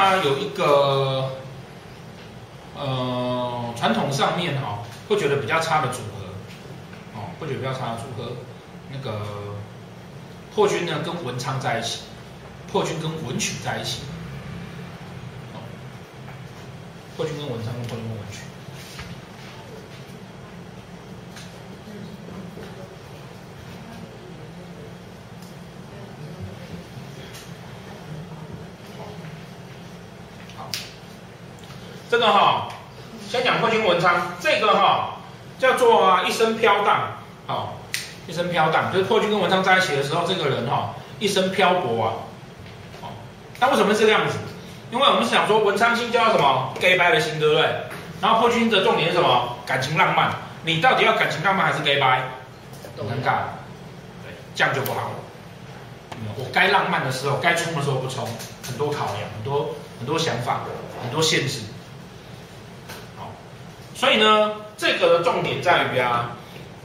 它、有一个呃传统上面哈、哦、会觉得比较差的组合，哦，会觉得比较差的组合，那个破军呢跟文昌在一起，破军跟文曲在一起，破军跟文昌跟破军跟文曲。这个哈、先讲破军文昌，这个哈、叫做啊一生飘荡，哦，一生飘荡，就是破军跟文昌在一起的时候，这个人哈、一生漂泊啊，哦，那为什么是这个样子？因为我们想说文昌星叫什么？gay 掰的星，对不对？然后破军的重点是什么？感情浪漫，你到底要感情浪漫还是 gay 掰？很尴尬，对，这样就不好了。我该浪漫的时候，该冲的时候不冲，很多考量，很多很多想法，很多限制。所以呢，这个的重点在于啊，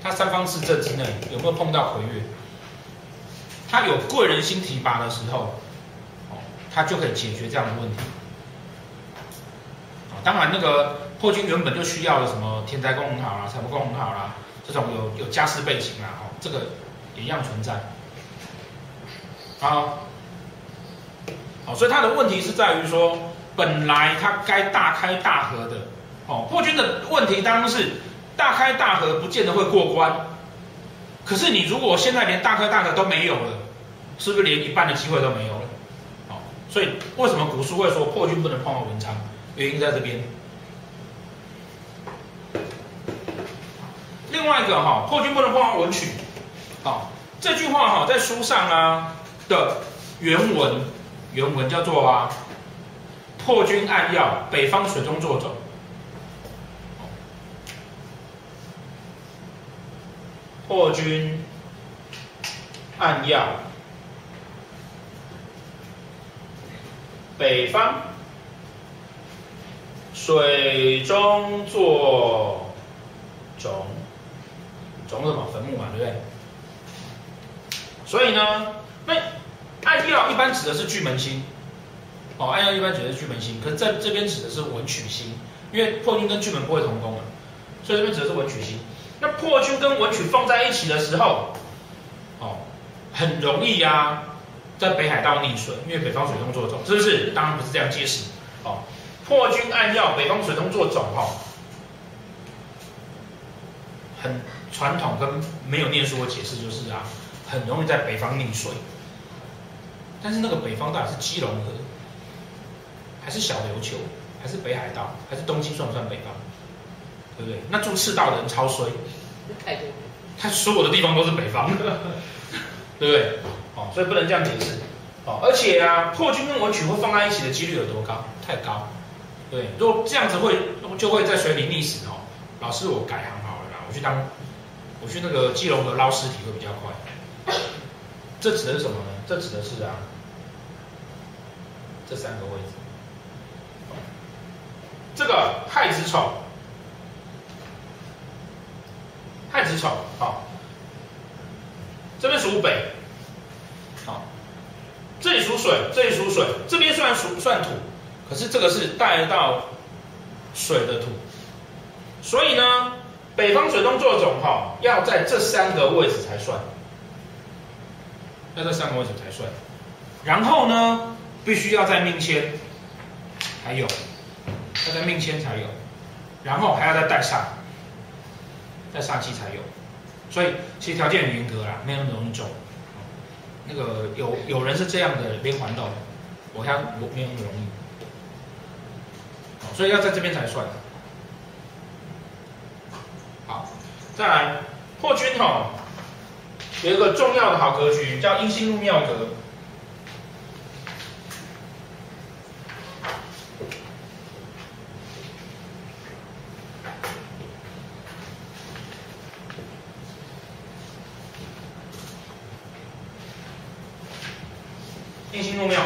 他三方四正之内有没有碰到魁月？他有贵人星提拔的时候，哦，他就可以解决这样的问题。哦，当然那个破军原本就需要的什么天灾宫很好啦，财帛宫很好啦，这种有有家世背景啊，哦，这个也一样存在。好，好，所以他的问题是在于说，本来他该大开大合的。哦，破军的问题当然是大开大合，不见得会过关。可是你如果现在连大开大合都没有了，是不是连一半的机会都没有了？哦，所以为什么古书会说破军不能碰到文昌？原因在这边。另外一个哈，破军不能碰到文曲。好，这句话哈在书上啊的原文，原文叫做啊，破军暗曜，北方水中坐走。破军暗曜，北方水中坐踵，踵是什么？坟墓嘛，对不对？所以呢，那暗曜一般指的是巨门星，哦，暗曜一般指的是巨门星，可是在这边指的是文曲星，因为破军跟巨门不会同宫啊，所以这边指的是文曲星。那破军跟文曲放在一起的时候，哦，很容易呀、啊，在北海道溺水，因为北方水中坐踵，是不是？当然不是这样解释，哦，破军暗曜，北方水中坐踵，哈，很传统跟没有念书的解释就是啊，很容易在北方溺水。但是那个北方到底是基隆河，还是小琉球，还是北海道，还是东京算不算北方？对不对？那住赤道的人超衰，太多，他所有的地方都是北方，对不对？哦，所以不能这样解释。哦，而且啊，破军跟文曲会放在一起的几率有多高？太高。对，如果这样子会就会在水里溺死哦。老师，我改行好了啦，我去当，我去那个基隆河捞尸体会比较快。这指的是什么呢？这指的是啊，这三个位置。这个太子丑。好，这边属北，好，这里属水，这里属水，这边虽然属算土，可是这个是带到水的土，所以呢，北方水中坐种，哈，要在这三个位置才算，要在三个位置才算，然后呢，必须要在命迁才有，要在命迁才有，然后还要再带上。在煞气才有，所以其实条件很严格啦，没有那么容易走。那个有有人是这样的连环到，我看我没有那么容易。所以要在这边才算。好，再来破军哈，有一个重要的好格局叫阴星入庙格。阴星入庙，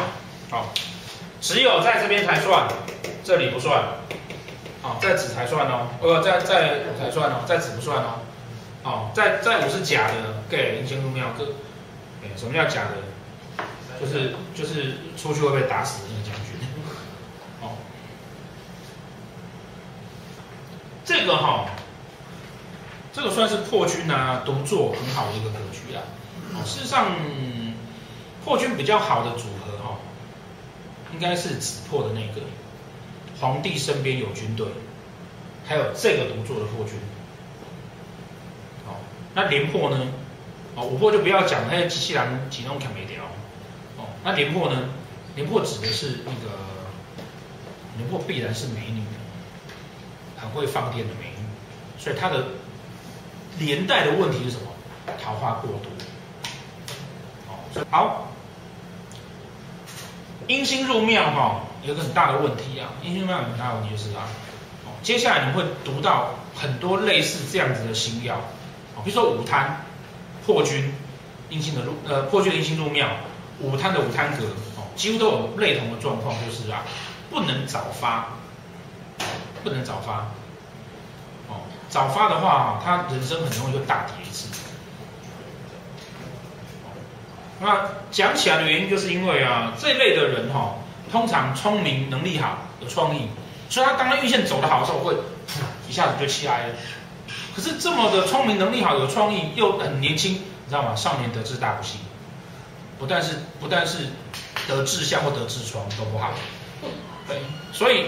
好，只有在这边才算，这里不算，好，在子才算哦，呃，在在才算哦，在子不算哦，哦，在在我是假的，给阴星入庙，哥，什么叫假的？就是就是出去会被打死的那个将军。哦，这个哈、哦，这个算是破军啊独坐很好的一个格局啊。事实上，破军比较好的组合哈、哦，应该是子破的那个皇帝身边有军队，还有这个独坐的破军。哦，那廉破呢？哦，五破就不要讲，那些机器人几弄砍没掉。哦，那廉破呢？廉破指的是那个廉破必然是美女，很会放电的美女，所以他的连带的问题是什么？桃花过多。哦，好，阴星入庙哈，有个很大的问题啊。阴星入庙很大的问题就是啊，哦，接下来你会读到很多类似这样子的星曜，哦，比如说午贪。破军阴星的入呃破军阴星入庙，午贪的午贪格哦，几乎都有类同的状况，就是啊不能早发，不能早发，哦早发的话，他人生很容易就大跌一次。那讲起来的原因，就是因为啊这一类的人哈、哦，通常聪明能力好，有创意，所以他当他运线走得好的时候，会一下子就起来了。可是这么的聪明能力好，有创意又很年轻，你知道吗？少年得志大不幸，不但是不但是得志向或得痔疮都不好。对，所以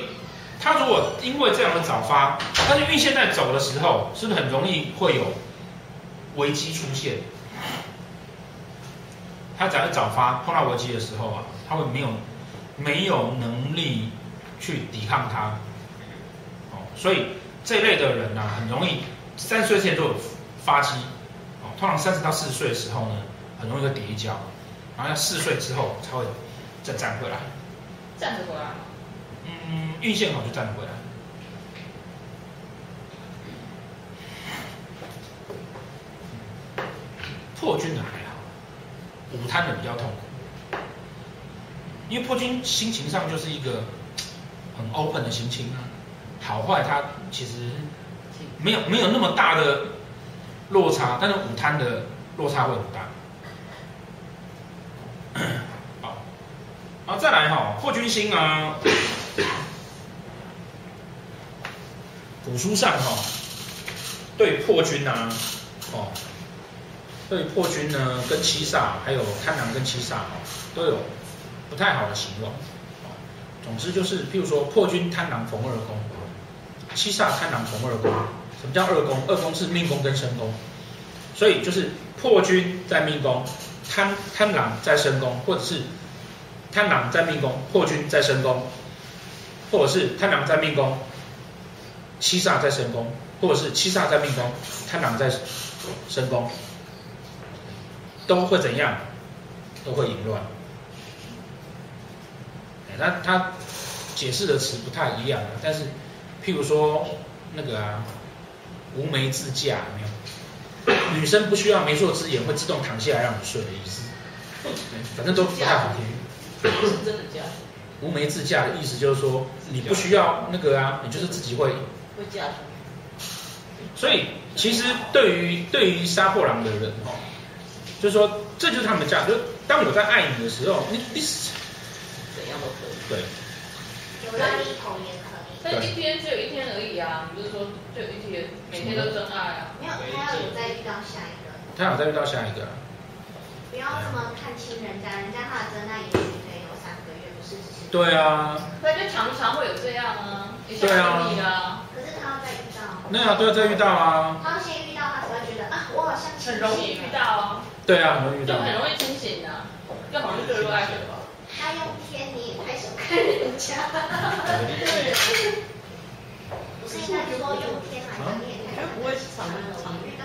他如果因为这样的早发，他就运线在走的时候，是不是很容易会有危机出现？他假如早发碰到危机的时候啊，他会没有没有能力去抵抗它。哦，所以这一类的人呢、啊，很容易。三十岁前都有发机，哦，通常三十到四十岁的时候呢，很容易会跌一跤，然后要四十岁之后才会再站回来。站得回来？嗯，运线好就站得回来。破军的还好，午贪的比较痛苦，因为破军心情上就是一个很 open 的心情啊，好坏他其实。没有没有那么大的落差，但是午贪的落差会很大。好，然后再来哈，破军星啊，古书上哈，对破军啊，哦，对破军呢跟七煞，还有贪狼跟七煞哦，都有不太好的形容。总之就是，譬如说破军贪狼逢二宫，七煞贪狼逢二宫。什么叫二宫？二宫是命宫跟身宫，所以就是破军在命宫，贪贪狼在身宫，或者是贪狼在命宫，破军在身宫，或者是贪狼在命宫，七煞在身宫，或者是七煞在命宫，贪狼在身宫，都会怎样？都会淫乱。那他解释的词不太一样，但是譬如说那个啊。无媒自嫁没有？女生不需要媒妁之言，会自动躺下来让你睡的意思。反正都不太好听。是真的嫁？无媒自嫁的意思就是说，你不需要那个啊，你就是自己会。会嫁。所以其实对于对于杀破狼的人哦，就是说这就是他们的价值。就当我在爱你的时候，你你怎样都可以。对。有让你讨厌。但一天只有一天而已啊，不是说就一天，每天都真爱啊。没有，他要有再遇到下一个。他有再遇到下一个。不要这么看轻人家，人家他的真爱也许可以有三个月，不是只是。对啊。那就常常会有这样啊，一下就腻啊。可是他要再遇到。那样都要再遇到啊。他要先遇到，他才会觉得啊，我好像很容易遇到啊。对啊，很容易遇到。就很容易清醒的，就好像坠入爱河吧。他用天，你也拍手看人家。不是说用天来讲，你也看，不会常常遇到。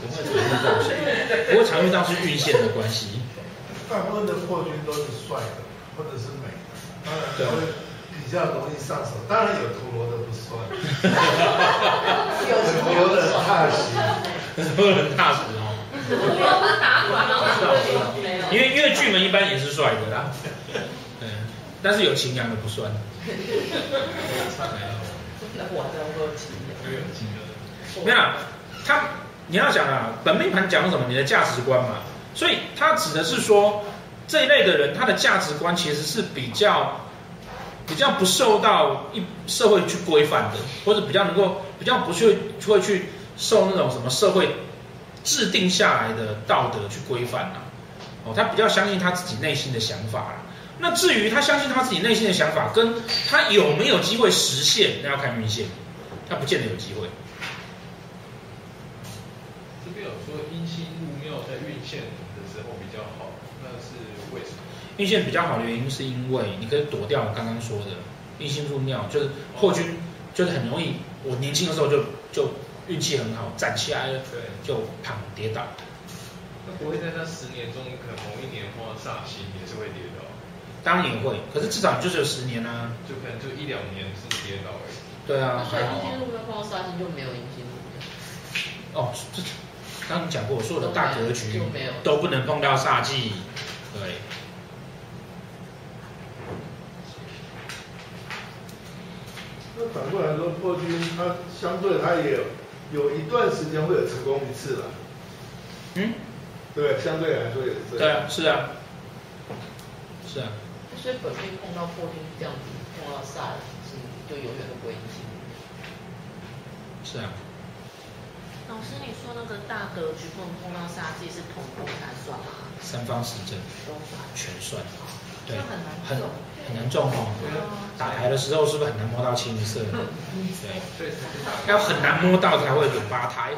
不会常遇到，不会常遇到是运线的关系。大部分的破军都是帅的，或者是美的，当然比较容易上手。当然有陀螺的不算。有陀螺的踏实，很多人踏实哦。不要把打断了，因为因为巨门一般也是帅的啦。对，但是有情感的不算。没有，他你要想啊，本命盘讲什么？你的价值观嘛。所以他指的是说，这一类的人，他的价值观其实是比较比较不受到一社会去规范的，或者比较能够比较不去会去受那种什么社会制定下来的道德去规范啊。哦，他比较相信他自己内心的想法啦。那至于他相信他自己内心的想法，跟他有没有机会实现，那要看运线，他不见得有机会。这边有说阴星入庙在运线的时候比较好，那是为什么？运线比较好的原因是因为你可以躲掉我刚刚说的阴星入庙，就是破军，就是很容易，我年轻的时候就就运气很好，站起来了，对，就躺跌倒。那不会在那十年中，可能某一年或煞星也是会跌倒。当然也会，可是至少就是有十年啊，就可能就一两年是跌倒而已。对啊，所以阴星入庙碰到煞星就没有阴星入庙。哦，这刚刚讲过，所有的大格局都不能碰到煞忌，对。那反过来说，破军他相对他也有有一段时间会有成功一次了。嗯，对，相对来说也是。对啊，是啊。是啊，所以本命碰到破军这样子，碰到煞是就永远都不会。是啊。老师，你说那个大格局不能碰到煞忌是同步才算吗？三方四正都算，全算。对，很很难撞哦。打牌的时候是不是很难摸到青色？对，对，要很难摸到才会有八胎。